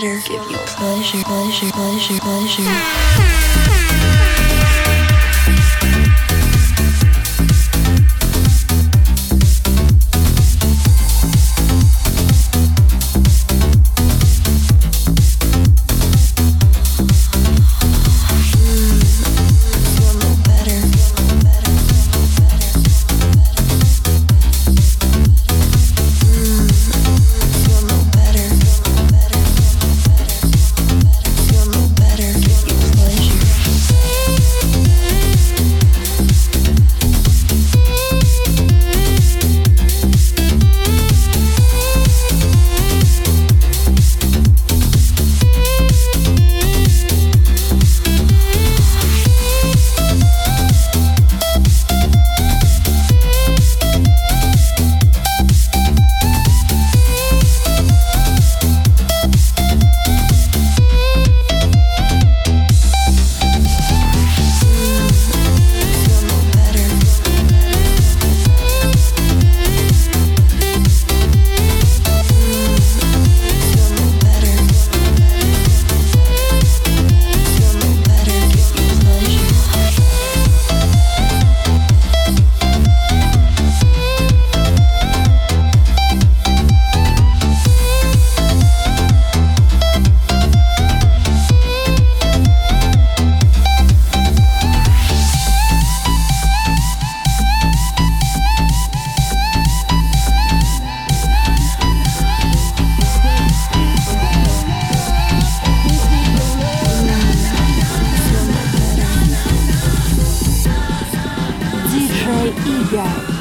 better, give you pleasure, pleasure, pleasure, pleasure. 一点。